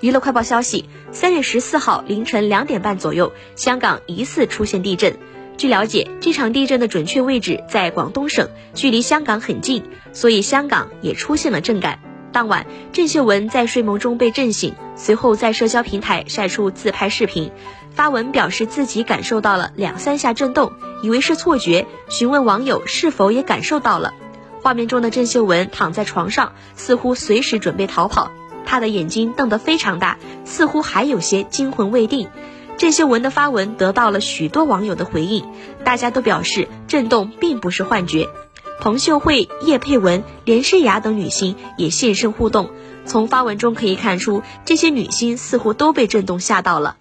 娱乐快报消息，三月十四号凌晨两点半左右，香港疑似出现地震。据了解，这场地震的准确位置在广东省，距离香港很近，所以香港也出现了震感。当晚，郑秀文在睡梦中被震醒，随后在社交平台晒出自拍视频，发文表示自己感受到了两三下震动，以为是错觉，询问网友是否也感受到了。画面中的郑秀文躺在床上，似乎随时准备逃跑。他的眼睛瞪得非常大，似乎还有些惊魂未定。这些文的发文得到了许多网友的回应，大家都表示震动并不是幻觉。彭秀慧、叶佩文、连诗雅等女星也现身互动。从发文中可以看出，这些女星似乎都被震动吓到了。